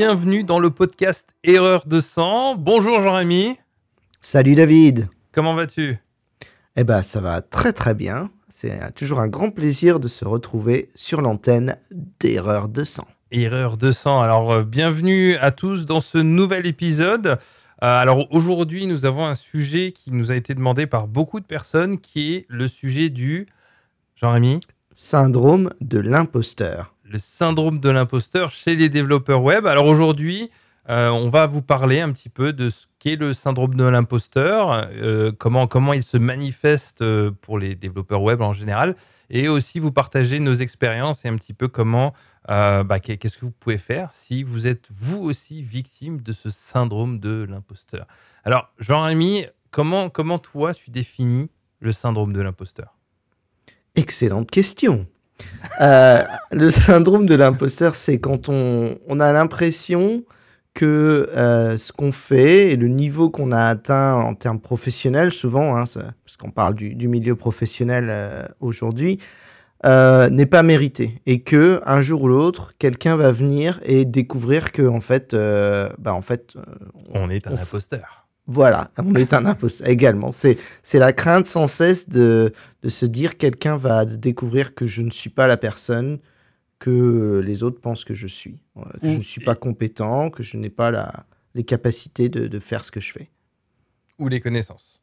bienvenue dans le podcast Erreur de sang. Bonjour Jean-Rémy. Salut David. Comment vas-tu? Eh ben ça va très très bien. C'est toujours un grand plaisir de se retrouver sur l'antenne d'Erreur de sang. Erreur de sang. Alors euh, bienvenue à tous dans ce nouvel épisode. Euh, alors aujourd'hui nous avons un sujet qui nous a été demandé par beaucoup de personnes qui est le sujet du... Jean-Rémy? Syndrome de l'imposteur le syndrome de l'imposteur chez les développeurs web. Alors aujourd'hui, euh, on va vous parler un petit peu de ce qu'est le syndrome de l'imposteur, euh, comment, comment il se manifeste euh, pour les développeurs web en général, et aussi vous partager nos expériences et un petit peu comment, bah, qu'est-ce que vous pouvez faire si vous êtes vous aussi victime de ce syndrome de l'imposteur. Alors Jean-Rémy, comment, comment toi tu définis le syndrome de l'imposteur? Excellente question. Euh, le syndrome de l'imposteur, c'est quand on, on a l'impression que euh, ce qu'on fait et le niveau qu'on a atteint en termes professionnels, souvent, hein, parce qu'on parle du, du, milieu professionnel euh, aujourd'hui, n'est pas mérité et que un jour ou l'autre, quelqu'un va venir et découvrir que en fait, bah en fait, on est un imposteur. Voilà, on est un imposteur également. C'est, c'est la crainte sans cesse de, de se dire quelqu'un va découvrir que je ne suis pas la personne que les autres pensent que je suis. Que je ne suis pas compétent, que je n'ai pas la, les capacités de, de, faire ce que je fais. Ou les connaissances.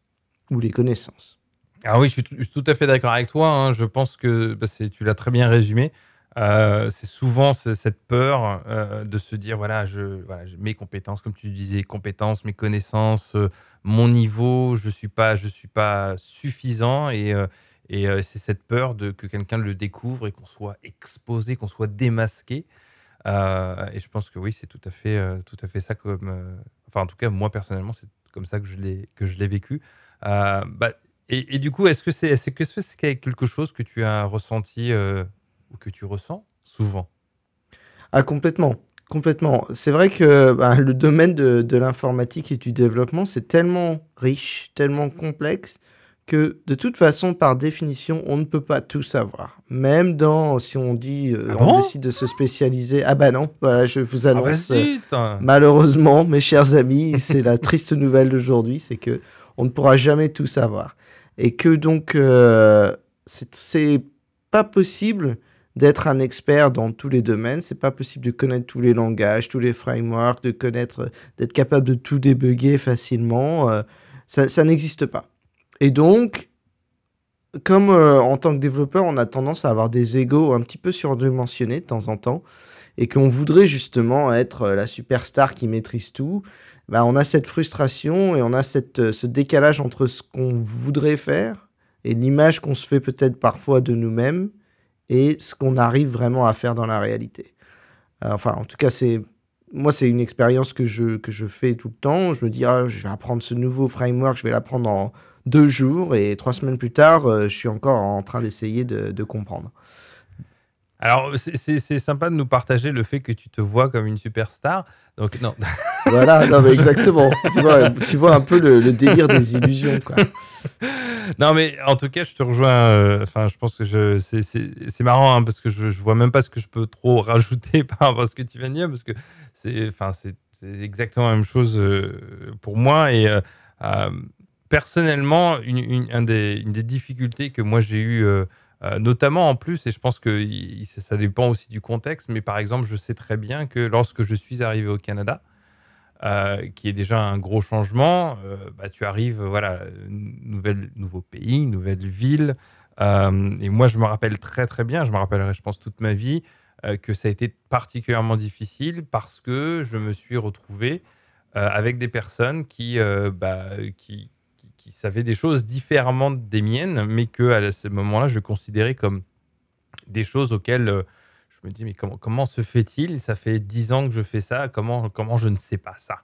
Ou les connaissances. Ah oui, je suis, tout à fait d'accord avec toi. Hein. Je pense que bah, tu l'as très bien résumé. Euh, c'est souvent cette peur euh, de se dire voilà, je, mes compétences, comme tu disais, compétences, mes connaissances, euh, mon niveau, je suis suis pas suffisant et, et c'est cette peur de que quelqu'un le découvre et qu'on soit exposé, qu'on soit démasqué. et je pense que oui, c'est tout à fait, tout à fait ça comme, enfin en tout cas moi personnellement, c'est comme ça que je l'ai que je vécu. Bah, et, et, du coup, est-ce que c'est est -ce que c'est quelque chose que tu as ressenti ou que tu ressens souvent Ah, complètement. Complètement. C'est vrai que bah, le domaine de, de l'informatique et du développement, c'est tellement riche, tellement complexe, que de toute façon, par définition, on ne peut pas tout savoir. Même dans, si on dit, euh, ah on décide de se spécialiser. Ah bah non, voilà, je vous ah annonce, bah euh, malheureusement, mes chers amis, c'est la triste nouvelle d'aujourd'hui, c'est que on ne pourra jamais tout savoir. Et que donc, euh, c'est pas possible d'être un expert dans tous les domaines. C'est pas possible de connaître tous les langages, tous les frameworks, de connaître, d'être capable de tout débugger facilement. Euh, ça, n'existe pas. Et donc, comme euh, en tant que développeur, on a tendance à avoir des égos un petit peu surdimensionnés de temps en temps, et qu'on voudrait justement être euh, la superstar qui maîtrise tout, bah, on a cette frustration et on a cette, ce décalage entre ce qu'on voudrait faire et l'image qu'on se fait peut-être parfois de nous-mêmes et ce qu'on arrive vraiment à faire dans la réalité. Euh, enfin, en tout cas, c'est moi, c'est une expérience que je, que je fais tout le temps. Je me dis, ah, je vais apprendre ce nouveau framework, je vais l'apprendre en deux jours, et trois semaines plus tard, euh, je suis encore en train d'essayer de, de comprendre. Alors, c'est sympa de nous partager le fait que tu te vois comme une superstar. Donc, non. Voilà, non, mais exactement. tu, vois, tu vois un peu le, le délire des illusions, quoi. Non, mais en tout cas, je te rejoins. euh, Enfin, je pense que je, c'est- marrant hein, parce que je, je vois même pas ce que je peux trop rajouter par rapport à ce que tu viens de dire parce que c'est, exactement la même chose euh, pour moi et euh, personnellement, une, une, un des, une des difficultés que moi j'ai eu, euh, notamment en plus, et je pense que ça dépend aussi du contexte, mais par exemple, je sais très bien que lorsque je suis arrivé au Canada, euh, qui est déjà un gros changement. Euh, bah, tu arrives, voilà, nouvelle, nouveau pays, nouvelle ville. Et moi, je me rappelle très très bien, je me rappellerai, je pense, toute ma vie, que ça a été particulièrement difficile parce que je me suis retrouvé avec des personnes qui, bah, qui, qui, savaient des choses différemment des miennes, mais que à ce moment-là, je considérais comme des choses auxquelles euh, je me dis, mais comment, comment se fait-il? Ça fait dix ans que je fais ça, comment, comment je ne sais pas ça?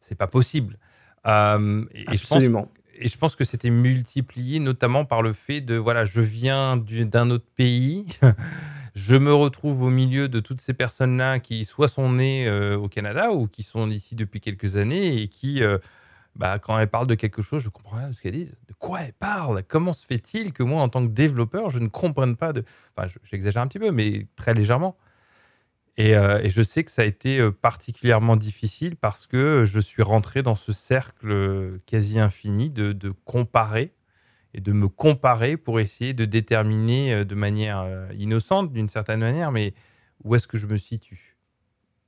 C'est pas possible. Euh, et, et je pense, Absolument. et je pense que c'était multiplié notamment par le fait de, voilà, je viens du- d'un autre pays, je me retrouve au milieu de toutes ces personnes-là qui soit sont nées euh, au Canada ou qui sont ici depuis quelques années et qui, euh, bah, quand elles parlent de quelque chose, je comprends rien de ce qu'elles disent. De quoi elles parlent Comment se fait-il que moi, en tant que développeur, je ne comprenne pas. Enfin, je- j'exagère un petit peu, mais très légèrement. Et, euh, je sais que ça a été euh, particulièrement difficile parce que je suis rentré dans ce cercle quasi infini de, comparer et de me comparer pour essayer de déterminer euh, de manière euh, innocente, d'une certaine manière, mais où est-ce que je me situe?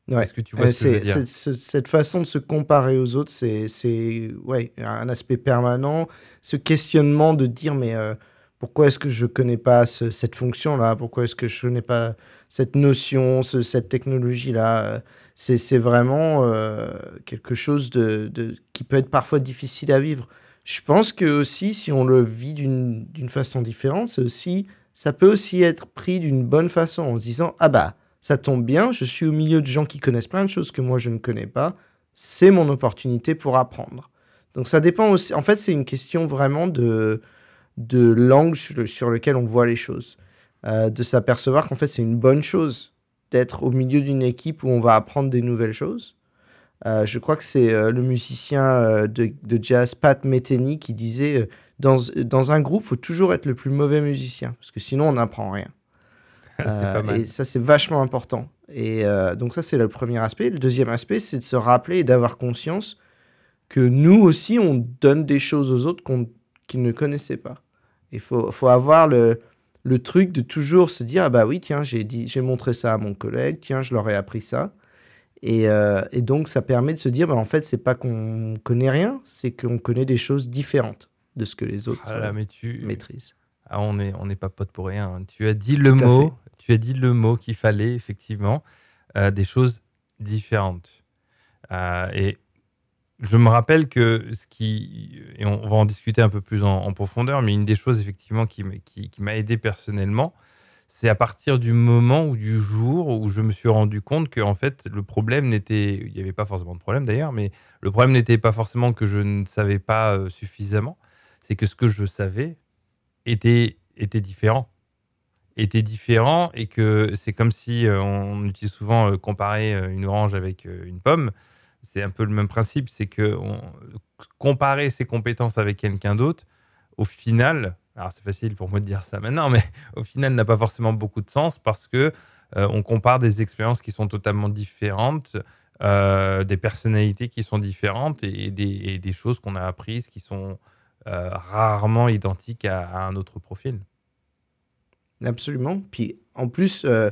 Ouais. Est-ce que tu vois Euh, ce que je veux c'est, dire c'est- ce- cette façon de se comparer aux autres, c'est, ouais, un aspect permanent. Ce questionnement de dire, mais euh, pourquoi est-ce que je connais pas ce- cette fonction-là? Pourquoi est-ce que je connais pas cette notion, ce- cette technologie-là? C'est, vraiment euh, quelque chose de, de- qui peut être parfois difficile à vivre. Je pense que aussi, si on le vit d'une, façon différente, aussi, ça peut aussi être pris d'une bonne façon en se disant, ah bah, ça tombe bien, je suis au milieu de gens qui connaissent plein de choses que moi je ne connais pas. C'est mon opportunité pour apprendre. Donc ça dépend aussi. En fait, c'est une question vraiment de, de langue sur, le- lequel on voit les choses. Euh, de s'apercevoir qu'en fait, c'est une bonne chose d'être au milieu d'une équipe où on va apprendre des nouvelles choses. Euh, je crois que c'est euh, le musicien de, de jazz Pat Metheny qui disait dans, dans un groupe, il faut toujours être le plus mauvais musicien, parce que sinon on n'apprend rien. Euh, pas mal. Et ça, c'est vachement important. Et euh, donc ça, c'est le premier aspect. Le deuxième aspect, c'est de se rappeler et d'avoir conscience que nous aussi, on donne des choses aux autres qu'on qu'ils ne connaissaient pas. Il faut, faut avoir le, le truc de toujours se dire, ah bah oui, tiens, j'ai dit, j'ai montré ça à mon collègue, tiens, je leur ai appris ça. Et, euh, et donc, ça permet de se dire, bah, en fait, c'est pas qu'on connaît rien, c'est qu'on connaît des choses différentes de ce que les autres Ah là, mais tu... maîtrisent. Ah, on n'est on n'est pas potes pour rien. hein. Tu as dit le mot, tu as dit le mot qu'il fallait, effectivement, euh, des choses différentes. Euh, et je me rappelle que ce qui, et on va en discuter un peu plus en, profondeur, mais une des choses, effectivement, qui, qui, qui m'a aidé personnellement, c'est à partir du moment ou du jour où je me suis rendu compte que, en fait, le problème n'était, il n'y avait pas forcément de problème d'ailleurs, mais le problème n'était pas forcément que je ne savais pas euh, suffisamment, c'est que ce que je savais était, était différent. Était différent et que c'est comme si euh, on utilise souvent euh, comparer euh, une orange avec une pomme. C'est un peu le même principe, c'est que comparer ses compétences avec quelqu'un d'autre, au final, alors c'est facile pour moi de dire ça maintenant, mais au final n'a pas forcément beaucoup de sens parce que on compare des expériences qui sont totalement différentes, des personnalités qui sont différentes et, des, choses qu'on a apprises qui sont rarement identiques à un autre profil. Absolument. Puis en plus, euh,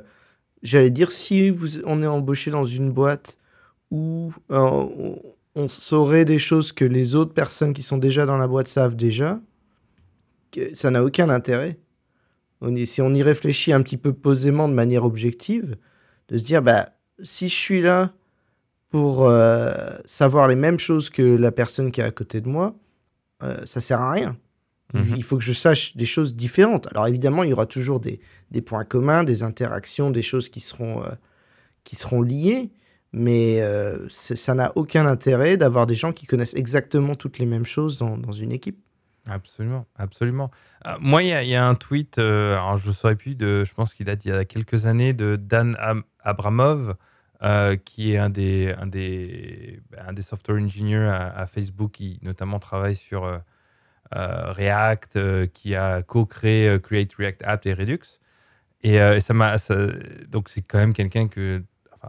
j'allais dire, si vous, on est embauché dans une boîte où euh, on, saurait des choses que les autres personnes qui sont déjà dans la boîte savent déjà, que ça n'a aucun intérêt. Si on y réfléchit un petit peu posément de manière objective, de se dire, bah, si je suis là pour euh, savoir les mêmes choses que la personne qui est à côté de moi, ça sert à rien. Mhm. Il faut que je sache des choses différentes. Alors évidemment, il y aura toujours des, des points communs, des interactions, des choses qui seront, euh, qui seront liées, mais euh, ça n'a aucun intérêt d'avoir des gens qui connaissent exactement toutes les mêmes choses dans, dans une équipe. Absolument, absolument. Euh, moi, il y, a- il y a un tweet, alors je ne saurais plus, de, je pense qu'il date il y a quelques années, de Dan Am- Abramov, euh, qui est un des, un, des, un des software engineers à, à Facebook, qui notamment travaille sur euh, React, euh, qui a co-créé euh, Create React App et Redux. Et, euh, ça m'a, donc c'est quand même quelqu'un que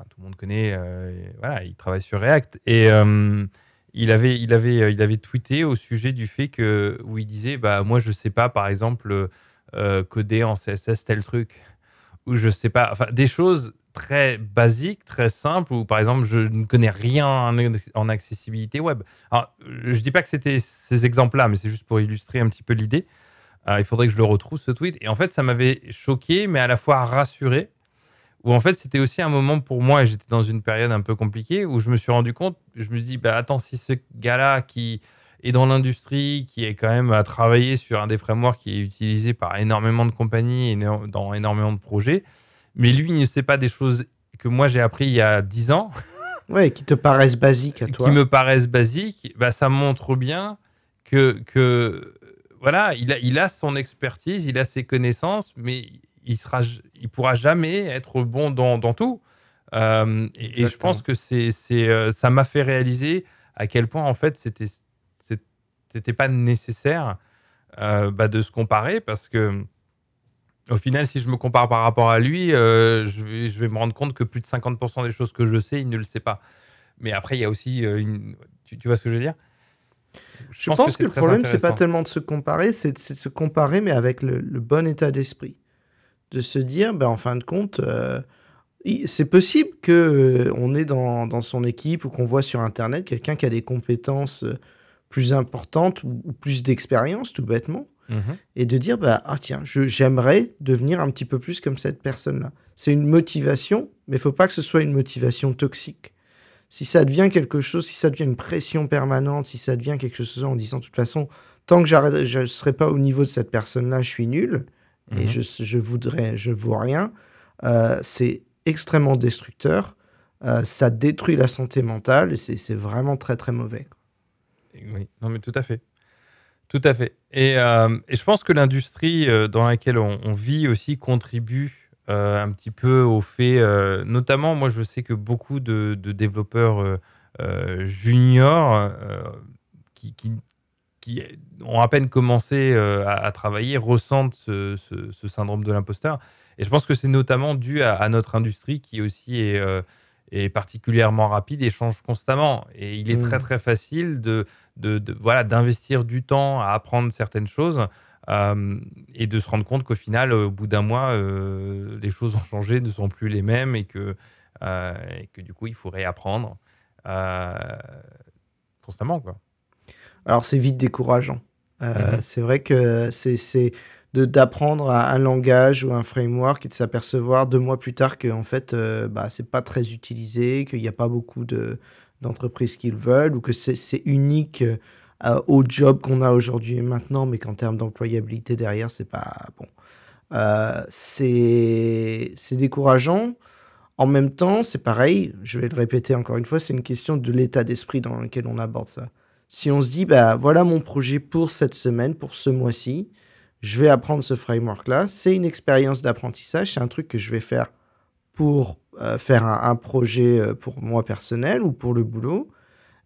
tout le monde connaît. euh, voilà, il travaille sur React. Et euh, il avait, il avait, euh, il avait tweeté au sujet du fait que où il disait, bah moi je sais pas, par exemple, euh, coder en CSS tel truc, ou je sais pas, enfin des choses très basiques, très simples, où par exemple je ne connais rien en, accessibilité web. Alors, je dis pas que c'était ces exemples-là, mais c'est juste pour illustrer un petit peu l'idée. Euh, il faudrait que je le retrouve ce tweet. Et en fait, ça m'avait choqué, mais à la fois rassuré. Où en fait, c'était aussi un moment pour moi, et j'étais dans une période un peu compliquée, où je me suis rendu compte, je me dis, bah attends, si ce gars-là qui est dans l'industrie, qui est quand même à travailler sur un des frameworks qui est utilisé par énormément de compagnies et dans énormément de projets, mais lui, il ne sait pas des choses que moi j'ai appris il y a 10 ans, Ouais, qui te paraissent basiques à toi. qui me paraissent basiques, bah, ça montre bien que, que voilà, il a, il a son expertise, il a ses connaissances, mais il sera, il pourra jamais être bon dans, dans tout. Euh, et, et je pense que c'est, c'est, euh, ça m'a fait réaliser à quel point en fait c'était, c'était pas nécessaire euh, bah, de se comparer parce que au final, si je me compare par rapport à lui, je, vais, je, vais, me rendre compte que plus de 50% des choses que je sais, il ne le sait pas. Mais après, il y a aussi une. Tu, tu vois ce que je veux dire? Je, pense, que, le problème, c'est pas tellement de se comparer, c'est de, se comparer, mais avec le, bon état d'esprit. De se dire, ben, en fin de compte, euh, c'est possible qu'on euh, on ait dans, dans, son équipe ou qu'on voit sur Internet quelqu'un qui a des compétences euh, plus importantes ou, plus d'expérience, tout bêtement. Mhm. Et de dire, bah, ah tiens, j'aimerais devenir un petit peu plus comme cette personne-là. C'est une motivation, mais il faut pas que ce soit une motivation toxique si ça devient quelque chose, si ça devient une pression permanente, si ça devient quelque chose en disant de toute façon, tant que je ne serai pas au niveau de cette personne-là, je suis nul et mhm. je, je voudrais, je vaux rien, euh, c'est extrêmement destructeur. Euh, ça détruit la santé mentale et c'est vraiment très très mauvais. Oui, non mais tout à fait. Tout à fait. Et, euh, et je pense que l'industrie dans laquelle on, on, vit aussi contribue euh, un petit peu au fait, euh, notamment, moi je sais que beaucoup de, développeurs euh, juniors qui, qui, ont à peine commencé à, travailler ressentent ce, syndrome de l'imposteur. Et je pense que c'est notamment dû à, notre industrie qui aussi est, est, particulièrement rapide et change constamment. Et il est très mmh. très facile de, de, de voilà d'investir du temps à apprendre certaines choses euh, et de se rendre compte qu'au final, au bout d'un mois, euh, les choses ont changé, ne sont plus les mêmes et que, euh, et que du coup, il faut réapprendre constamment. Quoi. Alors, c'est vite décourageant. Mhm. C'est vrai que c'est d'apprendre un langage ou un framework et de s'apercevoir deux mois plus tard que en fait, bah, c'est pas très utilisé, qu'il n'y a pas beaucoup d'entreprises qui le veulent ou que c'est unique euh, au job qu'on a aujourd'hui et maintenant, mais qu'en termes d'employabilité derrière, c'est pas bon. Euh, c'est décourageant. En même temps, c'est pareil, je vais le répéter encore une fois, c'est une question de l'état d'esprit dans lequel on aborde ça. Si on se dit, bah voilà mon projet pour cette semaine, pour ce mois-ci, je vais apprendre ce framework-là, c'est une expérience d'apprentissage, c'est un truc que je vais faire pour euh, faire un, un, projet pour moi personnel ou pour le boulot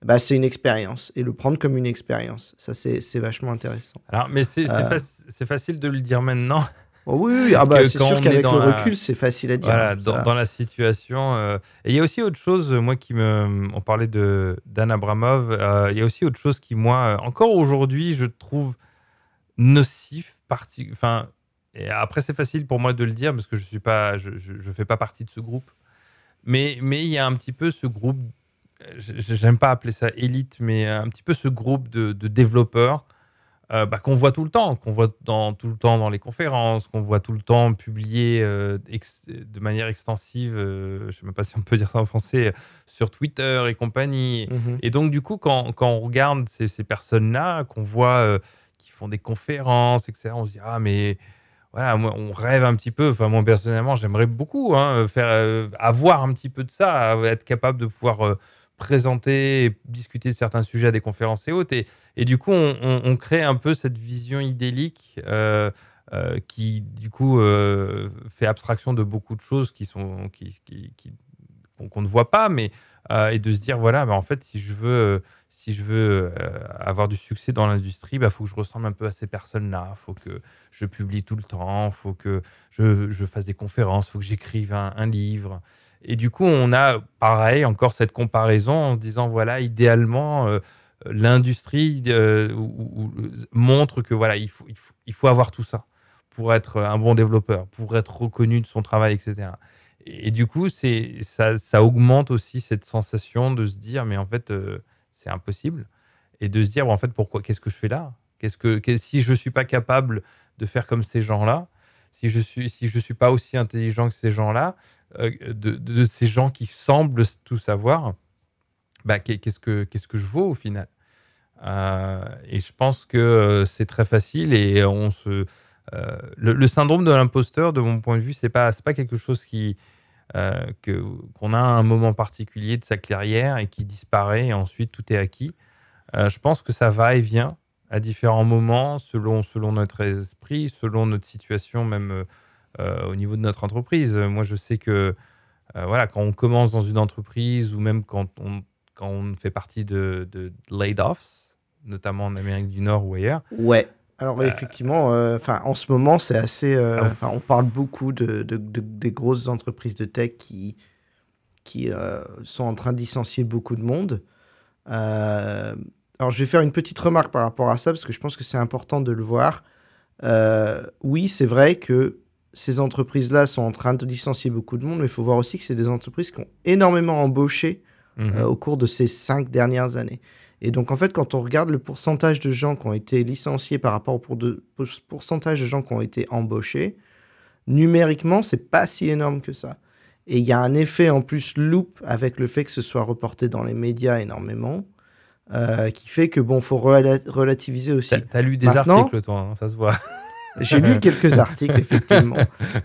bah, c'est une expérience et le prendre comme une expérience. Ça, c'est vachement intéressant. Alors, mais c'est euh... facile de le dire maintenant. Oh oui, oui. Ah bah, c'est sûr qu'avec le recul, c'est facile à dire. Voilà, dans, dans, la situation. Euh... Et il y a aussi autre chose, moi, qui me. On parlait d'Anne Abramov. Euh, il y a aussi autre chose qui, moi, encore aujourd'hui, je trouve nocif. Parti... Enfin, et après, c'est facile pour moi de le dire parce que je suis pas, je, je, je fais pas partie de ce groupe. Mais mais il y a un petit peu ce groupe j'aime pas appeler ça élite, mais un petit peu ce groupe de, développeurs euh, bah, qu'on voit tout le temps, qu'on voit dans, tout le temps dans les conférences, qu'on voit tout le temps publier euh, de manière extensive, euh, je ne sais même pas si on peut dire ça en français, sur Twitter et compagnie. Mm-hmm. Et donc, du coup, quand, quand on regarde ces, ces personnes-là, qu'on voit qui font des conférences, etc., on se dit, ah, mais voilà, on rêve un petit peu. Enfin, moi, personnellement, j'aimerais beaucoup hein, faire, avoir un petit peu de ça, être capable de pouvoir présenter et discuter de certains sujets à des conférences et autres. Et, et du coup, on, crée un peu cette vision idyllique euh, euh, qui, du coup, euh, fait abstraction de beaucoup de choses qui sont qui, qui, qu'on ne voit pas, mais et de se dire voilà, bah, en fait, si je veux si je veux avoir du succès dans l'industrie, il bah, faut que je ressemble un peu à ces personnes-là. Il faut que je publie tout le temps, il faut que je, je, fasse des conférences, il faut que j'écrive un, livre. Et du coup, on a pareil encore cette comparaison en se disant voilà, idéalement, euh, l'industrie euh, montre que voilà, il faut, il faut, avoir tout ça pour être un bon développeur, pour être reconnu de son travail, etc. Et, du coup, ça, ça, augmente aussi cette sensation de se dire mais en fait, euh, c'est impossible. Et de se dire en fait, pourquoi Qu'est-ce que je fais là? Qu'est-ce que, si je suis pas capable de faire comme ces gens-là, si je suis si je suis pas aussi intelligent que ces gens-là, euh, de, ces gens qui semblent tout savoir, bah, qu'est-ce que qu'est-ce que je vaux au final? Euh, Et je pense que euh, c'est très facile et on se le, syndrome de l'imposteur, de mon point de vue, c'est pas pas quelque chose qui que qu'on a un moment particulier de sa carrière et qui disparaît et ensuite tout est acquis. je pense que ça va et vient à différents moments selon selon notre esprit, selon notre situation même euh, au niveau de notre entreprise. Moi, je sais que euh, voilà, quand on commence dans une entreprise ou même quand on, quand on fait partie de, de laid-offs, notamment en Amérique du Nord ou ailleurs, ouais. Alors effectivement, euh, enfin en ce moment, c'est assez. euh, Ah, on parle beaucoup de, de- de- des grosses entreprises de tech qui, qui euh, sont en train de licencier beaucoup de monde. Alors je vais faire une petite remarque par rapport à ça parce que je pense que c'est important de le voir. Oui, c'est vrai que ces entreprises-là sont en train de licencier beaucoup de monde, mais il faut voir aussi que c'est des entreprises qui ont énormément embauché euh, au cours de ces cinq dernières années. Et donc, en fait, quand on regarde le pourcentage de gens qui ont été licenciés par rapport au pour- de- pour- pourcentage de gens qui ont été embauchés, numériquement, c'est pas si énorme que ça. Et il y a un effet en plus loop avec le fait que ce soit reporté dans les médias énormément, euh, qui fait que, bon, faut rela- relativiser aussi. T'as t'as lu des Maintenant- articles, toi, hein, ça se voit. J'ai lu quelques articles, effectivement.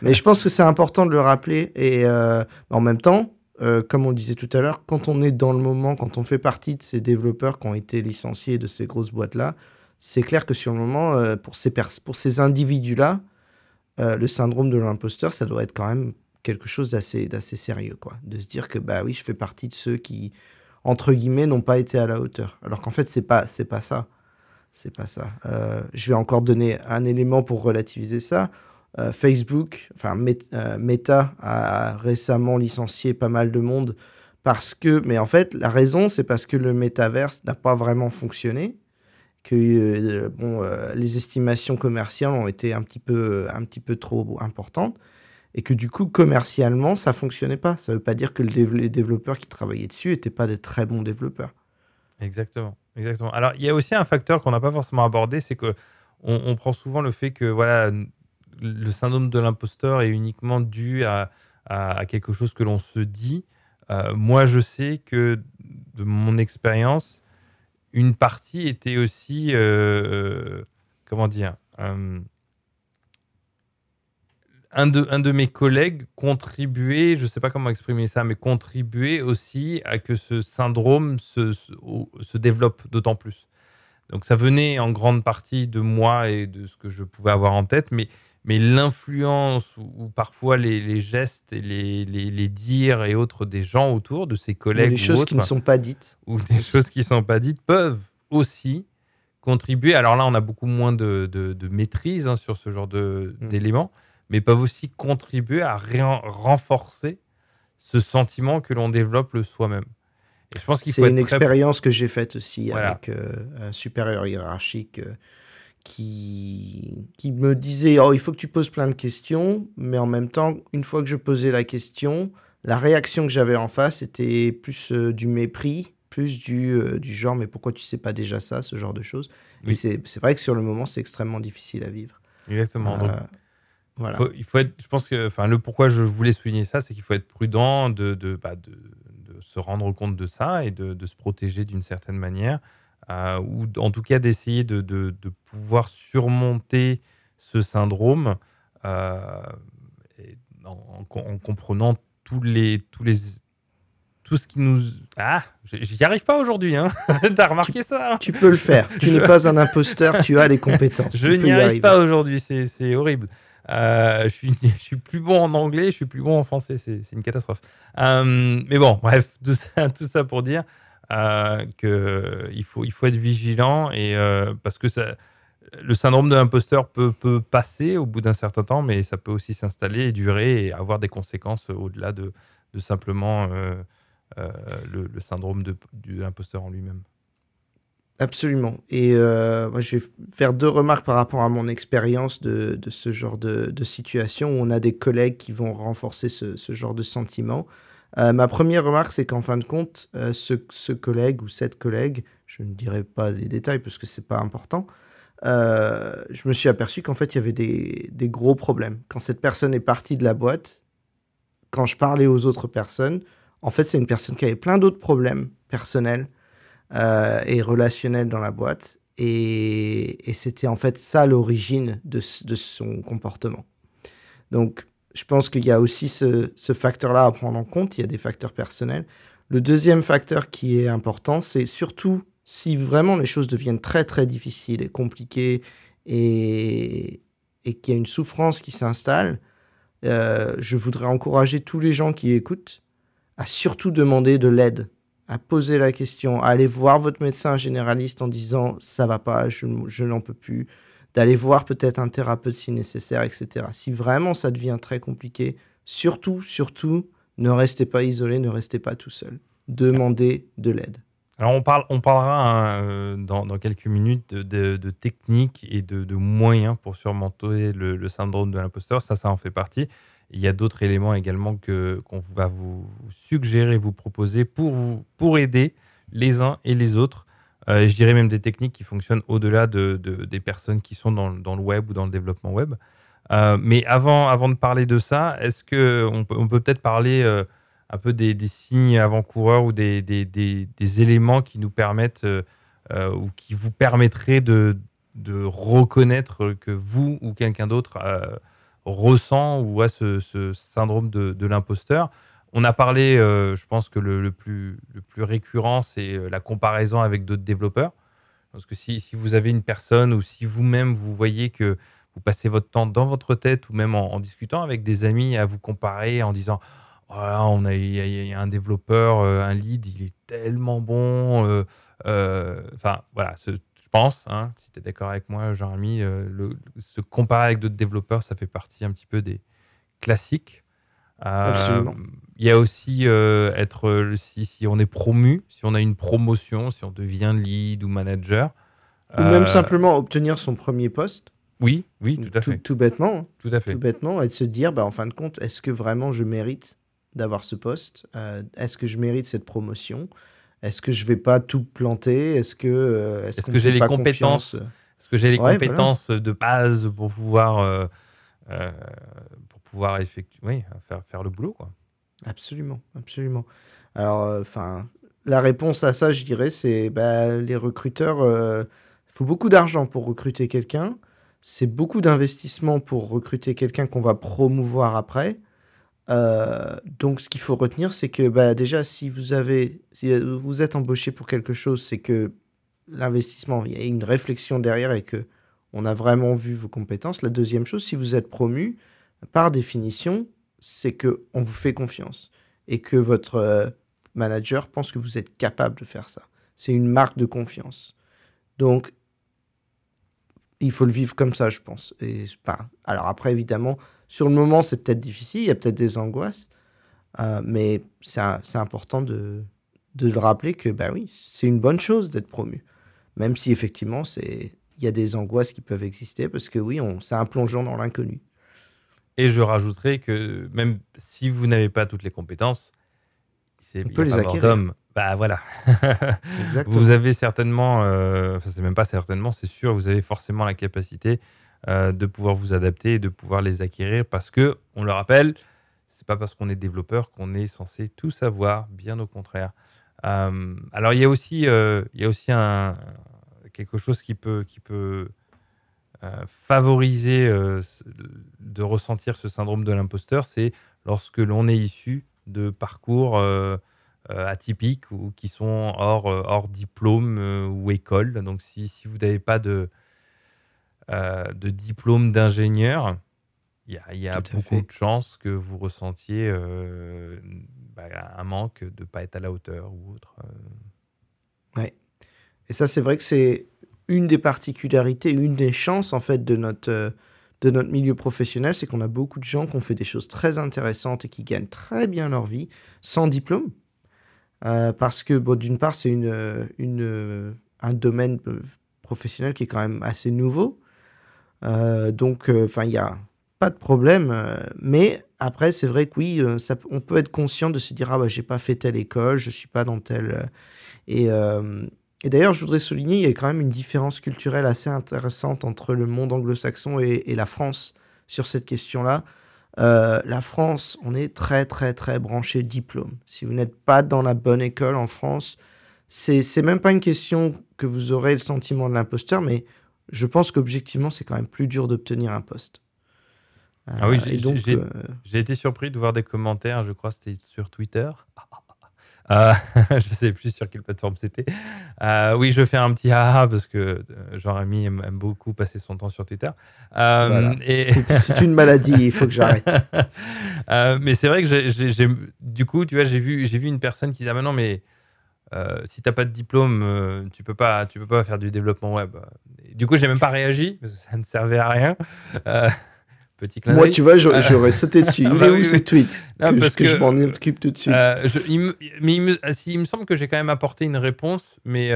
Mais je pense que c'est important de le rappeler. Et euh, en même temps, euh, comme on disait tout à l'heure, quand on est dans le moment, quand on fait partie de ces développeurs qui ont été licenciés de ces grosses boîtes-là, c'est clair que sur le moment, euh, pour ces, pour ces individus-là, euh, le syndrome de l'imposteur, ça doit être quand même quelque chose d'assez sérieux. quoi. De se dire que, bah oui, je fais partie de ceux qui, entre guillemets, n'ont pas été à la hauteur. Alors qu'en fait, c'est pas, pas ça. C'est pas ça. Je vais encore donner un élément pour relativiser ça. Euh, Facebook, enfin euh, Meta a récemment licencié pas mal de monde parce que, mais en fait, la raison, c'est parce que le métaverse n'a pas vraiment fonctionné, que euh, bon, les estimations commerciales ont été un petit peu, un petit peu trop importantes et que du coup, commercialement, ça fonctionnait pas. Ça veut pas dire que les développeurs qui travaillaient dessus n'étaient pas des très bons développeurs. Exactement, exactement. Alors, il y a aussi un facteur qu'on n'a pas forcément abordé, c'est que on, prend souvent le fait que voilà, le syndrome de l'imposteur est uniquement dû à, quelque chose que l'on se dit. Euh, moi, je sais que de mon expérience, une partie était aussi, euh, euh, comment dire, un de, un de mes collègues contribuait, je ne sais pas comment exprimer ça, mais contribuait aussi à que ce syndrome se, se, se développe d'autant plus. Donc ça venait en grande partie de moi et de ce que je pouvais avoir en tête, mais, mais l'influence ou, ou parfois les, les gestes et les, les, les dires et autres des gens autour, de ses Ou collègues ou choses autres, qui ne sont pas dites. ou des choses qui ne sont pas dites peuvent aussi contribuer. Alors là, on a beaucoup moins de, de- de maîtrise hein, sur ce genre Mm. d'éléments, mais peuvent aussi contribuer à renforcer ce sentiment que l'on développe le soi-même. Et je pense qu'il C'est une très... expérience que j'ai faite aussi Voilà. avec euh, un supérieur hiérarchique euh, qui, qui me disait Oh, il faut que tu poses plein de questions, mais en même temps, une fois que je posais la question, la réaction que j'avais en face était plus euh, du mépris, plus du, euh, du genre Mais pourquoi tu sais pas déjà ça Ce genre de choses. Oui. c'est vrai que sur le moment, c'est extrêmement difficile à vivre. Exactement. Donc, Euh, voilà. faut- il faut être, je pense que, enfin, le pourquoi je voulais souligner ça, c'est qu'il faut être prudent de, de, bah, de, de se rendre compte de ça et de, de se protéger d'une certaine manière, euh, ou en tout cas d'essayer de, de, de pouvoir surmonter ce syndrome euh, en, en com- en comprenant tous les, tous les, tout ce qui nous, ah, j'y arrive pas aujourd'hui, hein. T'as remarqué ça hein? Tu peux le faire. Tu n'es pas un imposteur, tu as les compétences. Je n'y arrive pas aujourd'hui, c'est horrible. Euh, je, suis, je suis plus bon en anglais, je suis plus bon en français, c'est c'est une catastrophe. Euh, mais bon, bref, tout ça, tout ça pour dire euh, qu'il faut, il faut être vigilant et, euh, parce que ça, le syndrome de l'imposteur peut, peut passer au bout d'un certain temps, mais ça peut aussi s'installer et durer et avoir des conséquences au-delà de, de simplement euh, euh, le, syndrome de, l'imposteur en lui-même. Absolument. Et moi, je vais faire deux remarques par rapport à mon expérience de, de ce genre de, de situation où on a des collègues qui vont renforcer ce, ce genre de sentiment. Euh, ma première remarque, c'est qu'en fin de compte, euh, ce, ce collègue ou cette collègue, je ne dirai pas les détails parce que c'est pas important, euh, je me suis aperçu qu'en fait, il y avait des, des gros problèmes. Quand cette personne est partie de la boîte, quand je parlais aux autres personnes, en fait, c'est une personne qui avait plein d'autres problèmes personnels et relationnel dans la boîte. Et, et c'était en fait ça l'origine de, de son comportement. Donc, je pense qu'il y a aussi ce, facteur-là à prendre en compte. Il y a des facteurs personnels. Le deuxième facteur qui est important, c'est surtout si vraiment les choses deviennent très très difficiles et compliquées et, et qu'il y a une souffrance qui s'installe, euh, je voudrais encourager tous les gens qui écoutent à surtout demander de l'aide à poser la question, à aller voir votre médecin généraliste en disant ça va pas, je, je n'en peux plus, d'aller voir peut-être un thérapeute si nécessaire, etc. Si vraiment ça devient très compliqué, surtout, surtout, ne restez pas isolé, ne restez pas tout seul. Demandez de l'aide. Alors on, parle, on parlera hein, euh, dans, quelques minutes de, techniques et de, moyens pour surmonter le, syndrome de l'imposteur. Ça, ça en fait partie. Il y a d'autres éléments également que, qu'on va vous suggérer, vous proposer pour, vous, pour aider les uns et les autres. Euh, je dirais même des techniques qui fonctionnent au-delà de, des personnes qui sont dans, le web ou dans le développement web. Euh, mais avant, de parler de ça, est-ce qu'on peut, peut-être parler un peu des, signes avant-coureurs ou des, éléments qui nous permettent euh, euh, ou qui vous permettraient de, reconnaître que vous ou quelqu'un d'autre euh, ressent ou a ce, syndrome de l'imposteur? On a parlé, je pense que le, plus, récurrent, c'est la comparaison avec d'autres développeurs. Parce que si, vous avez une personne ou si vous-même vous voyez que vous passez votre temps dans votre tête ou même en, discutant avec des amis à vous comparer en disant voilà, on a, y, a un développeur, euh, un lead, il est tellement bon. Euh, euh, enfin, voilà, je pense, hein, si tu es d'accord avec moi, Jean-Rémy, se comparer avec d'autres développeurs, ça fait partie un petit peu des classiques. Absolument. Il y a aussi être, si, si, on est promu, si on a une promotion, si on devient lead ou manager. Ou même simplement obtenir son premier poste. Oui, oui, tout à fait. Tout bêtement. Hein. Tout à fait. Tout bêtement, et de se dire, bah, en fin de compte, est-ce que vraiment je mérite d'avoir ce poste? Euh, Est-ce que je mérite cette promotion? Est-ce que je vais pas tout planter? Est-ce que euh, est-ce que j'ai les compétences? Est-ce que j'ai les compétences de base pour pouvoir euh, pour pouvoir effectuer oui, faire faire le boulot quoi Absolument, absolument. Alors enfin la réponse à ça, je dirais, c'est bah, les recruteurs. Il faut beaucoup d'argent pour recruter quelqu'un. C'est beaucoup d'investissement pour recruter quelqu'un qu'on va promouvoir après. Euh, donc, ce qu'il faut retenir, c'est que bah, déjà, si vous avez, si vous êtes embauché pour quelque chose, c'est que l'investissement, il y a une réflexion derrière et que on a vraiment vu vos compétences. La deuxième chose, si vous êtes promu, par définition, c'est que on vous fait confiance et que votre euh, manager pense que vous êtes capable de faire ça. C'est une marque de confiance. Donc, il faut le vivre comme ça, je pense. Et, alors après, évidemment, sur le moment, c'est peut-être difficile, il y a peut-être des angoisses, euh, mais c'est important de, de le rappeler que, bah oui, c'est une bonne chose d'être promu. Même si effectivement, il y a des angoisses qui peuvent exister, parce que oui, c'est un plongeon dans l'inconnu. Et je rajouterai que même si vous n'avez pas toutes les compétences, c'est peut les acquérir. Bah voilà. vous avez certainement, euh, enfin c'est même pas certainement, c'est sûr, vous avez forcément la capacité euh, de pouvoir vous adapter et de pouvoir les acquérir parce que, on le rappelle, c'est pas parce qu'on est développeur qu'on est censé tout savoir, bien au contraire. Euh, alors il y a aussi, il y a aussi un, quelque chose qui peut, qui peut favoriser de ressentir ce syndrome de l'imposteur, c'est lorsque l'on est issu de parcours euh, atypiques ou qui sont hors, euh, hors diplôme euh, ou école. Donc, si, si vous n'avez pas de, de diplôme d'ingénieur, il y a, y a beaucoup de chances que vous ressentiez bah, un manque de ne pas être à la hauteur ou autre. Et ça, c'est vrai que c'est une des particularités, une des chances en fait de notre, de notre milieu professionnel, c'est qu'on a beaucoup de gens qui ont fait des choses très intéressantes et qui gagnent très bien leur vie sans diplôme. Euh, parce que, bon, d'une part, c'est une, une, un domaine euh, professionnel qui est quand même assez nouveau. Euh, donc, il n'y a pas de problème. mais après, c'est vrai que oui, on peut être conscient de se dire Ah, bah, j'ai pas fait telle école, je suis pas dans telle. Et, et d'ailleurs, je voudrais souligner, il y a quand même une différence culturelle assez intéressante entre le monde anglo-saxon et, et, la France sur cette question-là. Euh, la France, on est très très très branché diplôme. Si vous n'êtes pas dans la bonne école en France, c'est même pas une question que vous aurez le sentiment de l'imposteur, mais je pense qu'objectivement, c'est quand même plus dur d'obtenir un poste. ah oui, euh, euh, j'ai été surpris de voir des commentaires, je crois que c'était sur Twitter. je ne sais plus sur quelle plateforme c'était. Euh, oui, je fais un petit haha parce que euh, Jean-Rémy aime, beaucoup passer son temps sur Twitter. et... C'est une maladie, il faut que j'arrête. mais c'est vrai que j'ai, du coup, tu vois, j'ai vu, j'ai vu une personne qui disait ah, mais non, mais si tu n'as pas de diplôme, tu peux pas, tu peux pas faire du développement web. du coup, j'ai même pas réagi parce que ça ne servait à rien. Petit clin Moi, tu vois, j'aurais sauté dessus. Il est où ce tweet parce que, je m'en occupe tout de suite. mais il me, il me semble que j'ai quand même apporté une réponse, mais,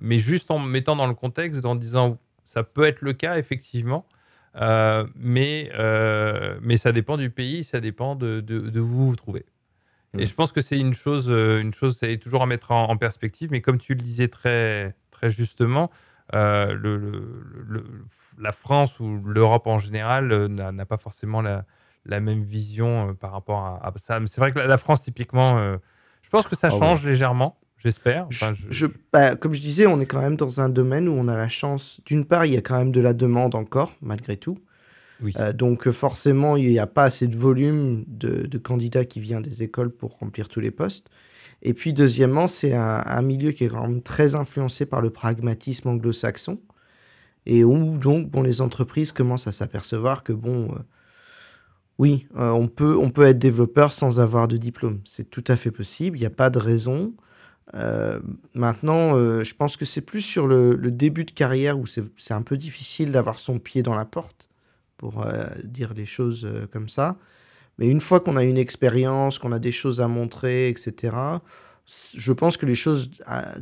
mais juste en me mettant dans le contexte, en disant ça peut être le cas, effectivement. Euh, mais, euh, mais ça dépend du pays, ça dépend de, de, où vous vous trouvez. Et mm. je pense que c'est une chose, euh, une chose, c'est toujours à mettre en, perspective. Mais comme tu le disais très, très justement, le, le, la France ou l'Europe en général n'a pas forcément la, la, même vision par rapport à, ça. C'est vrai que la, France, typiquement, je pense que ça ah change légèrement. J'espère. je... Bah, comme je disais, on est quand même dans un domaine où on a la chance. D'une part, il y a quand même de la demande encore, malgré tout. Euh, donc forcément, il n'y a pas assez de volume de, candidats qui viennent des écoles pour remplir tous les postes. Et puis deuxièmement, c'est un, milieu qui est quand même très influencé par le pragmatisme anglo-saxon. Et où donc bon, les entreprises commencent à s'apercevoir que bon, euh, oui, euh, on, peut, on peut être développeur sans avoir de diplôme. C'est tout à fait possible, il n'y a pas de raison. Euh, maintenant, je pense que c'est plus sur le, début de carrière où c'est un peu difficile d'avoir son pied dans la porte, pour dire les choses comme ça. Mais une fois qu'on a une expérience, qu'on a des choses à montrer, etc., je pense que les choses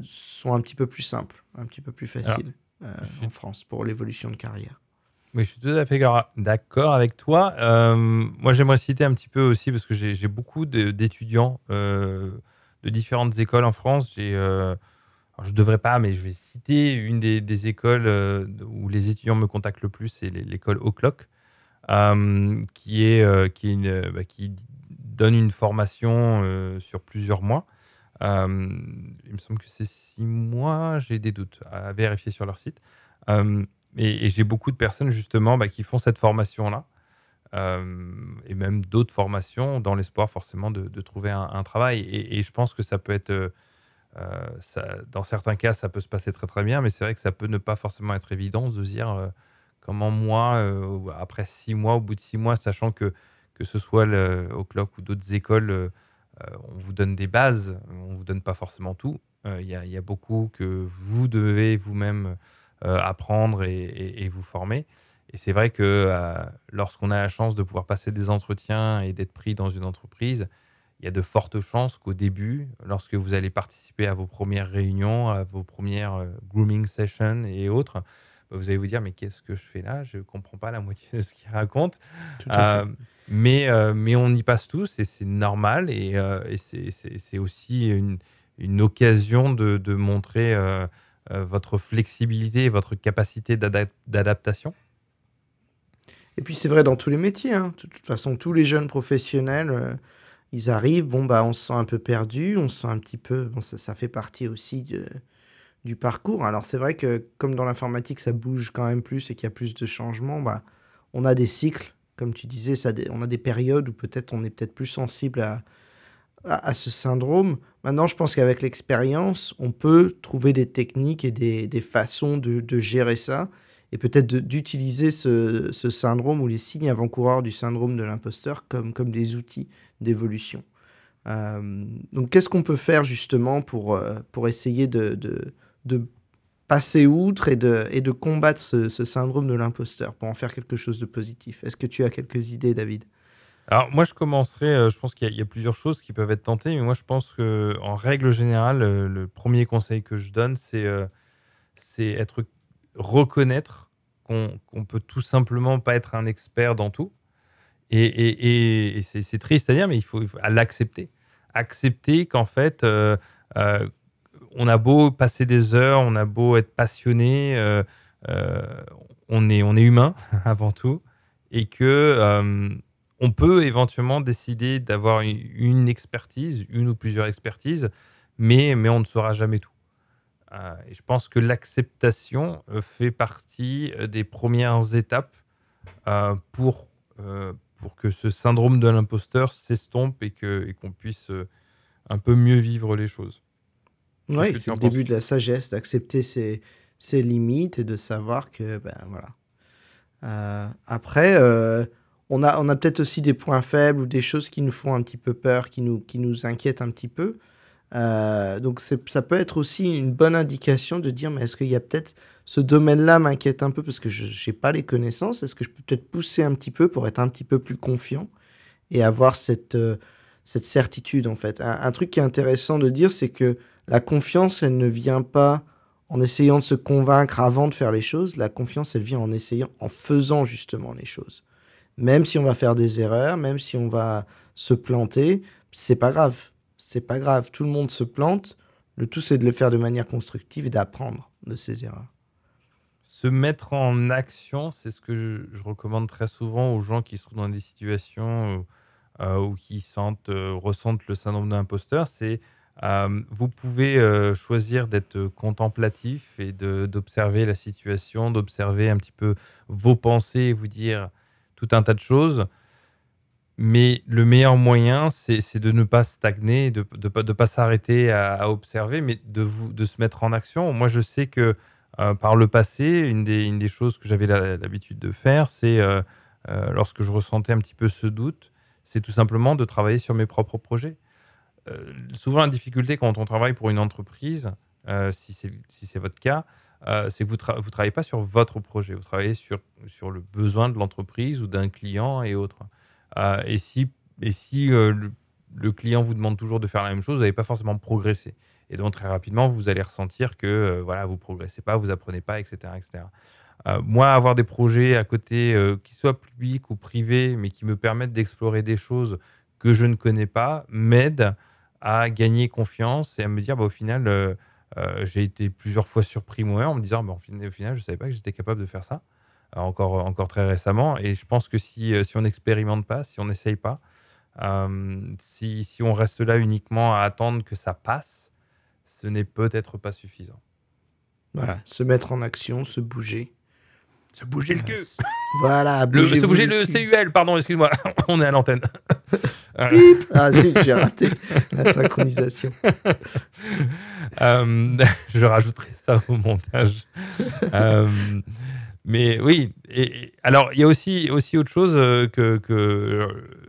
sont un petit peu plus simples, un petit peu plus faciles en France pour l'évolution de carrière. Oui, je suis tout à fait d'accord avec toi. moi, j'aimerais citer un petit peu aussi, parce que j'ai beaucoup d'étudiants de différentes écoles en France. Euh, je ne devrais pas, mais je vais citer une des, écoles euh, où les étudiants me contactent le plus, c'est l'école O'Clock, euh, qui, est, qui, est bah, qui donne une formation sur plusieurs mois. Il me semble que c'est six mois, j'ai des doutes à vérifier sur leur site. et, j'ai beaucoup de personnes justement bah, qui font cette formation-là. Euh, et même d'autres formations dans l'espoir forcément de, trouver un, travail. Et, je pense que ça peut être, euh, euh, dans certains cas, ça peut se passer très très bien, mais c'est vrai que ça peut ne pas forcément être évident de se dire comment moi, après six mois, au bout de six mois, sachant que que ce soit le, au CLOC ou d'autres écoles, on vous donne des bases, on vous donne pas forcément tout. Il y, a beaucoup que vous devez vous-même apprendre et, vous former. Et c'est vrai que euh, lorsqu'on a la chance de pouvoir passer des entretiens et d'être pris dans une entreprise, il y a de fortes chances qu'au début, lorsque vous allez participer à vos premières réunions, à vos premières euh, grooming sessions et autres, vous allez vous dire mais qu'est-ce que je fais là? Je ne comprends pas la moitié de ce qu'il raconte. Euh, mais, mais on y passe tous et c'est normal et, et c'est aussi une, une, occasion de, de montrer votre flexibilité et votre capacité d'adaptation. Et puis c'est vrai dans tous les métiers. Hein. De toute façon, tous les jeunes professionnels, euh, ils arrivent, bon, bah, on se sent un peu perdu, on se sent un petit peu... Bon, ça, ça fait partie aussi du parcours. Alors c'est vrai que comme dans l'informatique, ça bouge quand même plus et qu'il y a plus de changements, bah, on a des cycles, comme tu disais, on a des périodes où peut-être on est peut-être plus sensible à, à, ce syndrome. Maintenant, je pense qu'avec l'expérience, on peut trouver des techniques et des, des façons de, de gérer ça et peut-être d'utiliser ce, syndrome ou les signes avant-coureurs du syndrome de l'imposteur comme, comme des outils d'évolution. Euh, donc, qu'est-ce qu'on peut faire justement pour, euh, pour essayer de, de, passer outre et de, et de combattre ce, syndrome de l'imposteur pour en faire quelque chose de positif Est-ce que tu as quelques idées, David? Alors moi je commencerai, euh, je pense qu'il y, a plusieurs choses qui peuvent être tentées, mais moi je pense qu'en règle générale, le premier conseil que je donne, c'est c'est être reconnaître qu'on ne peut tout simplement pas être un expert dans tout. Et, c'est triste à dire, mais il faut, l'accepter. Accepter qu'en fait, euh, euh, on a beau passer des heures, on a beau être passionné, euh, on, est, on est humain avant tout, et que on peut éventuellement décider d'avoir une, expertise, une ou plusieurs expertises, mais, on ne saura jamais tout. Euh, et je pense que l'acceptation euh, fait partie euh, des premières étapes pour que ce syndrome de l'imposteur s'estompe et qu'on puisse un peu mieux vivre les choses. Oui, c'est le début de la sagesse, d'accepter ses, ses, limites et de savoir que, ben voilà. après, on a, on a peut-être aussi des points faibles ou des choses qui nous font un petit peu peur, qui nous, qui nous inquiètent un petit peu. Euh, donc ça peut être aussi une bonne indication de dire, mais est-ce qu'il y a peut-être ce domaine-là m'inquiète un peu parce que je n'ai pas les connaissances? Est-ce que je peux peut-être pousser un petit peu pour être un petit peu plus confiant et avoir cette, euh, cette certitude en fait? Un, truc qui est intéressant de dire, c'est que la confiance, elle ne vient pas en essayant de se convaincre avant de faire les choses. La confiance, elle vient en essayant, en faisant justement les choses. Même si on va faire des erreurs, même si on va se planter, c'est pas grave. C'est pas grave. Tout le monde se plante. Le tout, c'est de le faire de manière constructive et d'apprendre de ses erreurs se mettre en action, c'est ce que je, recommande très souvent aux gens qui sont dans des situations euh, euh, ou qui sentent, euh, ressentent le syndrome de l'imposteur. C'est vous pouvez choisir d'être contemplatif et d'observer la situation, d'observer un petit peu vos pensées et vous dire tout un tas de choses. Mais le meilleur moyen, c'est de ne pas stagner, de ne pas, s'arrêter à, observer, mais de, se mettre en action. Moi, je sais que euh, par le passé, une des, choses que j'avais l'habitude de faire, c'est euh, euh, lorsque je ressentais un petit peu ce doute, c'est tout simplement de travailler sur mes propres projets. Souvent, la difficulté quand on travaille pour une entreprise, si c'est votre cas, c'est que vous ne travaillez pas sur votre projet, vous travaillez sur, sur le besoin de l'entreprise ou d'un client et autres. et si, et si le, client vous demande toujours de faire la même chose, vous n'allez pas forcément progresser. Et donc, très rapidement, vous allez ressentir que euh, voilà, vous progressez pas, vous apprenez pas, etc. etc. Euh, moi, avoir des projets à côté, euh, qui soient publics ou privés, mais qui me permettent d'explorer des choses que je ne connais pas, m'aide à gagner confiance et à me dire, bah, au final, j'ai été plusieurs fois surpris moi en me disant, bah, au final, je ne savais pas que j'étais capable de faire ça, encore, encore très récemment. Et je pense que si, si on n'expérimente pas, si on n'essaye pas, si, si, on reste là uniquement à attendre que ça passe, ce n'est peut-être pas suffisant. Voilà, se mettre en action, se bouger. Se bouger le cul. Voilà, se bouger le, CUL, pardon, excuse-moi, on est à l'antenne. ah j'ai raté la synchronisation. Euh, je rajouterai ça au montage. Euh, mais oui, et, alors il y a aussi, aussi autre chose euh, que, que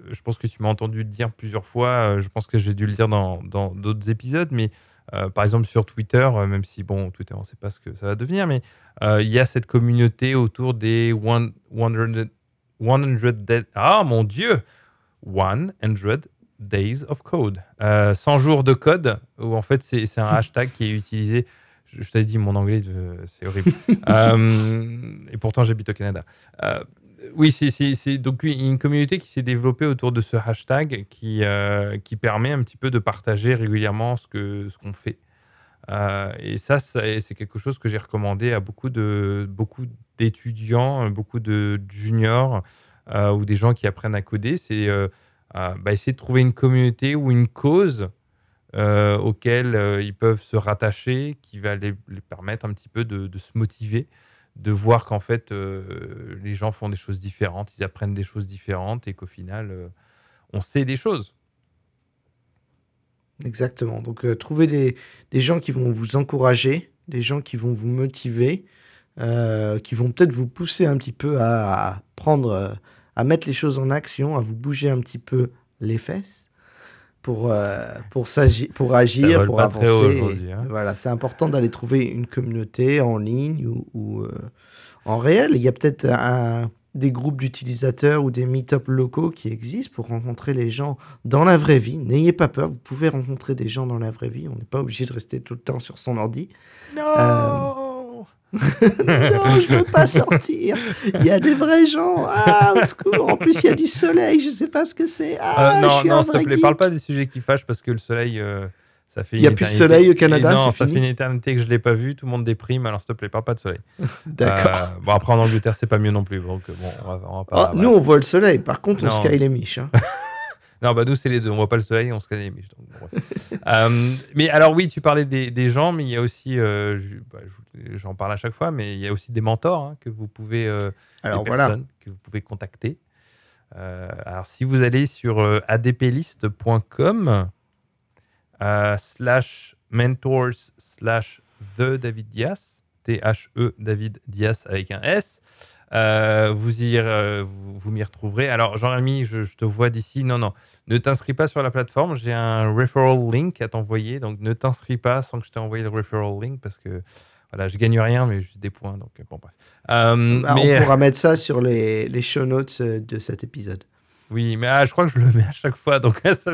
je pense que tu m'as entendu dire plusieurs fois, je pense que j'ai dû le dire dans d'autres épisodes, mais euh, par exemple sur Twitter, euh, même si bon, Twitter, on ne sait pas ce que ça va devenir, mais euh, il y a cette communauté autour des 100, 100 ah mon Dieu, 100 Days of Code, 100 jours de code, où en fait c'est un hashtag qui est utilisé. Je, je t'avais dit, mon anglais, c'est horrible. et pourtant, j'habite au Canada oui, c'est donc une communauté qui s'est développée autour de ce hashtag qui, euh, permet un petit peu de partager régulièrement ce qu'on ce fait. Euh, et ça, c'est quelque chose que j'ai recommandé à beaucoup de beaucoup d'étudiants, beaucoup de juniors euh, ou des gens qui apprennent à coder. C'est bah, essayer de trouver une communauté ou une cause auquel ils peuvent se rattacher, qui va les, permettre un petit peu de se motiver de voir qu'en fait, euh, les gens font des choses différentes, ils apprennent des choses différentes et qu'au final, euh, on sait des choses. Exactement. Donc, euh, trouver des, des, gens qui vont vous encourager, des gens qui vont vous motiver, qui vont peut-être vous pousser un petit peu à, prendre, à mettre les choses en action, à vous bouger un petit peu les fesses pour, pour, pour agir, pour avancer. Hein. Voilà, c'est important d'aller trouver une communauté en ligne ou, en réel. Il y a peut-être des groupes d'utilisateurs ou des meet-up locaux qui existent pour rencontrer les gens dans la vraie vie. N'ayez pas peur, vous pouvez rencontrer des gens dans la vraie vie. On n'est pas obligé de rester tout le temps sur son ordi. Non non, je veux pas sortir. Il y a des vrais gens. Ah, au secours. En plus, il y a du soleil. Je sais pas ce que c'est. Ah, euh, non, non, s'il te plaît, parle pas des sujets qui fâchent parce que le soleil. Euh, ça fait il n'y a plus de soleil au Canada. non, ça fait une éternité que je ne l'ai pas vu. Tout le monde déprime. Alors, s'il te plaît, parle pas de soleil. D'accord. Euh, bon, après, en Angleterre, c'est pas mieux non plus. Donc, bon, on va, on va pas, oh, Nous, on voit le soleil. Par contre, on sky les miches. Hein. Non, bah nous, c'est les deux. On voit pas le soleil, on se connaît. Euh, mais alors, oui, tu parlais des, gens, mais il y a aussi, euh, bah, j'en parle à chaque fois, mais il y a aussi des mentors hein, que vous pouvez, euh, alors, voilà. que vous pouvez contacter. alors, si vous allez sur adplist.com slash mentors slash the David Dias, T-H-E David Dias avec un S, vous y, vous, vous m'y retrouverez. Alors, Jean-Rémi, je, je te vois d'ici. Non, non, ne t'inscris pas sur la plateforme. J'ai un referral link à t'envoyer. Donc, ne t'inscris pas sans que je t'ai envoyé le referral link parce que voilà, je gagne rien, mais juste des points. Donc, bon, bref. Bah, on pourra mettre ça sur les, les show notes de cet épisode. Oui, mais ah, je crois que je le mets à chaque fois, donc ça,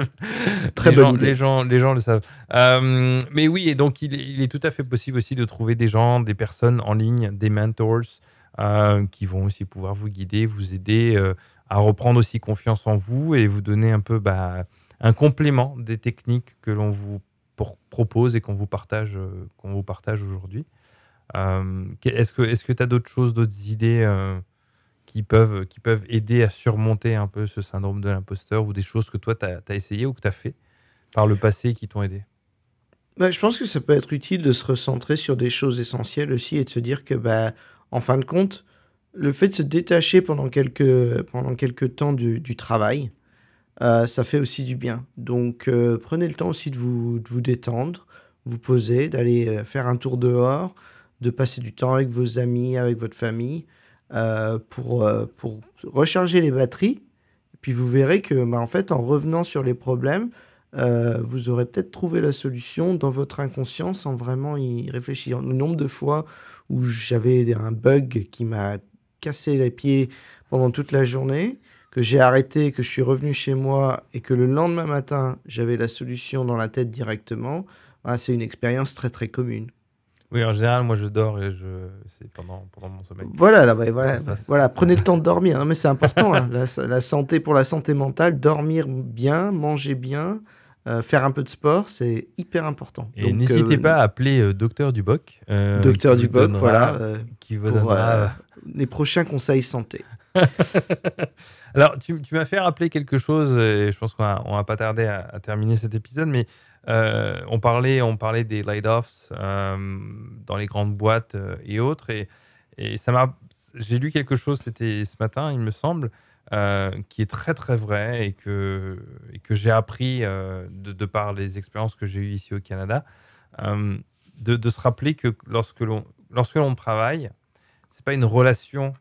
Très les, bonne gens, idée. les, gens, les gens le savent. Euh, mais oui, et donc il est, il est tout à fait possible aussi de trouver des gens, des personnes en ligne, des mentors, euh, qui vont aussi pouvoir vous guider, vous aider euh, à reprendre aussi confiance en vous et vous donner un peu bah, un complément des techniques que l'on vous propose et qu'on vous partage, euh, qu'on vous partage aujourd'hui. Est-ce que tu as d'autres choses, d'autres idées qui peuvent, qui peuvent aider à surmonter un peu ce syndrome de l'imposteur ou des choses que toi, tu as, essayé ou que tu as fait par le passé qui t'ont aidé? Bah, je pense que ça peut être utile de se recentrer sur des choses essentielles aussi et de se dire que, bah, en fin de compte, le fait de se détacher pendant quelques, pendant quelques temps du, travail, euh, ça fait aussi du bien. Donc, euh, prenez le temps aussi de vous, de vous détendre, vous poser, d'aller euh, faire un tour dehors, de passer du temps avec vos amis, avec votre famille, pour, pour recharger les batteries. Et puis, vous verrez que, bah, en fait, en revenant sur les problèmes, vous aurez peut-être trouvé la solution dans votre inconscient sans vraiment y réfléchir. Le nombre de fois où j'avais un bug qui m'a cassé les pieds pendant toute la journée, que j'ai arrêté, que je suis revenu chez moi et que le lendemain matin, j'avais la solution dans la tête directement, bah, c'est une expérience très très commune. Oui, en général, moi, je dors et je... c'est pendant, pendant mon sommeil. Voilà, là, voilà, voilà, prenez le temps de dormir. Non, mais c'est important, hein, la, la santé pour la santé mentale, dormir bien, manger bien, euh, faire un peu de sport, c'est hyper important. Et n'hésitez euh, pas à appeler euh, Docteur Duboc. Docteur Duboc, donnera- voilà, Qui vous pour, donnera, les prochains conseils santé. Alors, tu, tu m'as fait rappeler quelque chose, et je pense qu'on va, va pas tarder à, à terminer cet épisode, mais on, parlait, on parlait des euh, dans les grandes boîtes et autres, et, et ça m'a, j'ai lu quelque chose, c'était ce matin, il me semble, euh, qui est très très vrai et que, et que j'ai appris euh, de, de par les expériences que j'ai eues ici au Canada, euh, de, de se rappeler que lorsque l'on, lorsque l'on travaille, c'est pas une relation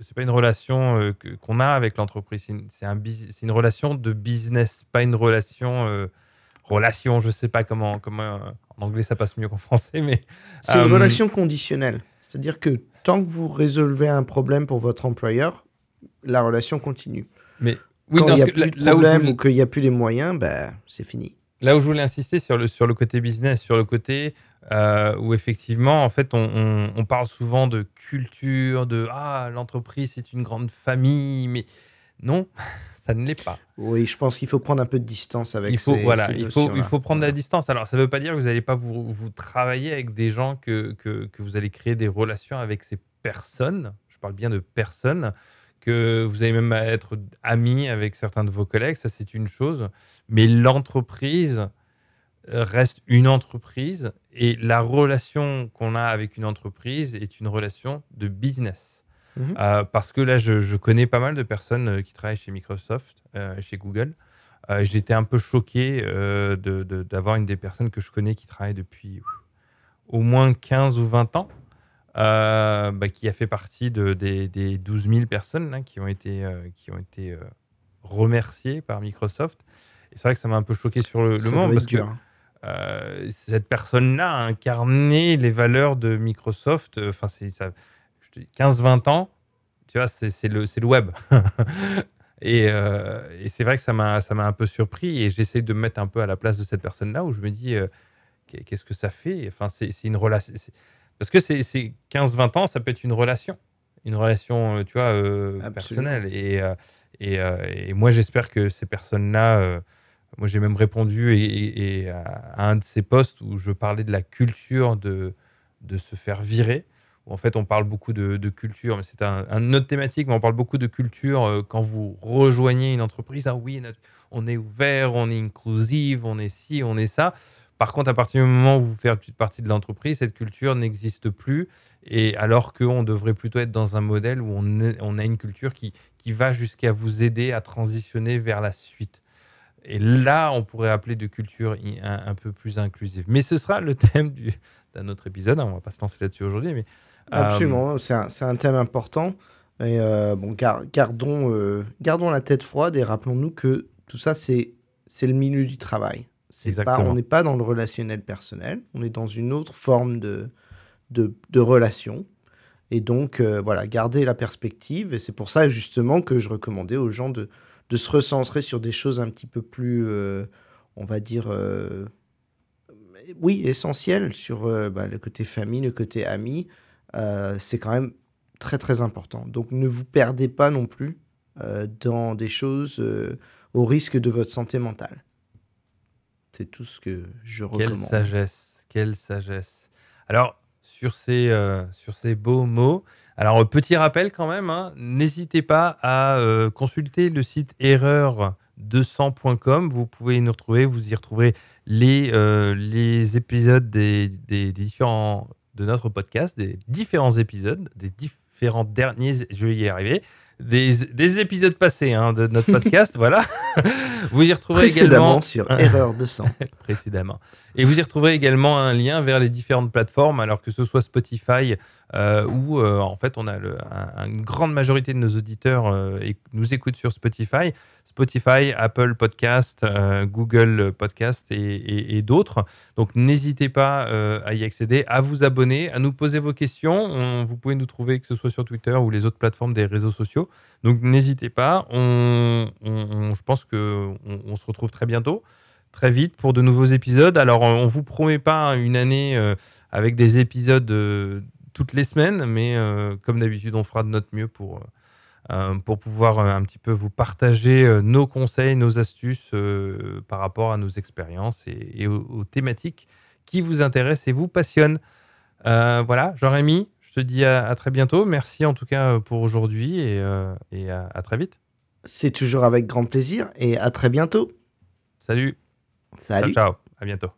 c'est pas une relation qu'on a avec l'entreprise, c'est une, c'est un une relation de business, pas une relation relation, je sais pas comment comment en anglais ça passe mieux qu'en français, mais C'est une relation conditionnelle. C'est-à-dire que tant que vous résolvez un problème pour votre employeur, la relation continue. oui, Quand non, il n'y a que plus là, de là où problème voulais- ou qu'il n'y a plus les moyens, ben, c'est fini. Là où je voulais insister sur le, sur le côté business, sur le côté euh, où effectivement, en fait, on, on- on parle souvent de culture, de ah, l'entreprise c'est une grande famille, mais non, ça ne l'est pas. Oui, je pense qu'il faut prendre un peu de distance avec il faut, ces, voilà, ces il faut, il faut prendre la distance. Alors, ça ne veut pas dire que vous n'allez pas vous, vous travailler avec des gens, que, que, que vous allez créer des relations avec ces personnes. Je parle bien de personnes, que vous allez même être amis avec certains de vos collègues. Ça, c'est une chose. Mais l'entreprise reste une entreprise et la relation qu'on a avec une entreprise est une relation de business. Mhm. Euh, parce que là, je, je connais pas mal de personnes euh, qui travaillent chez Microsoft, euh, chez Google. Euh, J'étais un peu choqué de- de- d'avoir une des personnes que je connais qui travaille depuis ouf, au moins 15 ou 20 ans, euh, bah, qui a fait partie de, des, des 12 000 personnes là, qui ont été, euh, qui ont été euh, remerciées par Microsoft. Et c'est vrai que ça m'a un peu choqué sur le, moment parce être que dur. hein. cette personne-là a incarné les valeurs de Microsoft. Enfin, c'est ça. je te dis, 15-20 ans, tu vois, c'est le, le web. et euh, et c'est vrai que ça m'a un peu surpris et j'essaie de me mettre un peu à la place de cette personne-là où je me dis, euh, qu'est- qu'est-ce que ça fait? Enfin, c'est une relation. Parce que c'est c'est 15-20 ans, ça peut être une relation. Une relation, euh, tu vois, euh, personnelle. Et, euh, et, et moi, j'espère que ces personnes-là. euh, moi, j'ai même répondu et, et- et à, un de ces posts où je parlais de la culture de, de se faire virer. Où en fait, on parle beaucoup de, de culture, mais c'est un, un autre thématique, mais on parle beaucoup de culture quand vous rejoignez une entreprise. Ah oui, notre- on est ouvert, on est inclusive, on est ci, on est ça. Par contre, à partir du moment où vous faites partie de l'entreprise, cette culture n'existe plus. Et alors qu'on devrait plutôt être dans un modèle où on, a une culture qui, va jusqu'à vous aider à transitionner vers la suite. Et là, on pourrait appeler de culture un, peu plus inclusive. Mais ce sera le thème du- d'un autre épisode. on va pas se lancer là-dessus aujourd'hui. Mais Absolument, c'est un, thème important. Et bon, gardons, gardons la tête froide et rappelons-nous que tout ça, c'est le milieu du travail. Pas, on n'est pas dans le relationnel personnel, on est dans une autre forme de, de, de relation. Et donc, euh, voilà, garder la perspective. Et c'est pour ça, justement, que je recommandais aux gens de, de se recentrer sur des choses un petit peu plus, euh, on va dire, euh, oui, essentielles, sur bah, le côté famille, le côté ami. c'est quand même très, très important. Donc, ne vous perdez pas non plus dans des choses au risque de votre santé mentale. C'est tout ce que je recommande. Quelle sagesse, quelle sagesse. Alors, sur ces, euh, sur ces beaux mots, alors petit rappel quand même, hein, n'hésitez pas à euh, consulter le site erreur200.com. Vous pouvez nous retrouver, vous y retrouverez les, euh, les épisodes des, des, différents de notre podcast, des différents épisodes, des différents derniers, je vais y arriver, des, des épisodes passés hein, de notre podcast, voilà. Vous y retrouverez également sur Erreur de sang. Précédemment. Et vous y retrouverez également un lien vers les différentes plateformes, alors que ce soit Spotify, euh, où euh, en fait on a le, une grande majorité de nos auditeurs euh, et nous écoutent sur Spotify. Spotify, Apple Podcast, Google Podcast et, d'autres. Donc n'hésitez pas à y accéder, à vous abonner, à nous poser vos questions. vous pouvez nous trouver que ce soit sur Twitter ou les autres plateformes des réseaux sociaux. Donc n'hésitez pas. On, je pense qu'on on se retrouve très bientôt, très vite pour de nouveaux épisodes. Alors on vous promet pas une année euh, avec des épisodes euh, toutes les semaines, mais euh, comme d'habitude, on fera de notre mieux pour, pour pouvoir un petit peu vous partager nos conseils, nos astuces par rapport à nos expériences et, aux, thématiques qui vous intéressent et vous passionnent. voilà, Jean-Rémy, je te dis à, très bientôt. Merci en tout cas pour aujourd'hui et, et à, très vite. C'est toujours avec grand plaisir et à très bientôt. Salut. Salut. Ciao, ciao. À bientôt.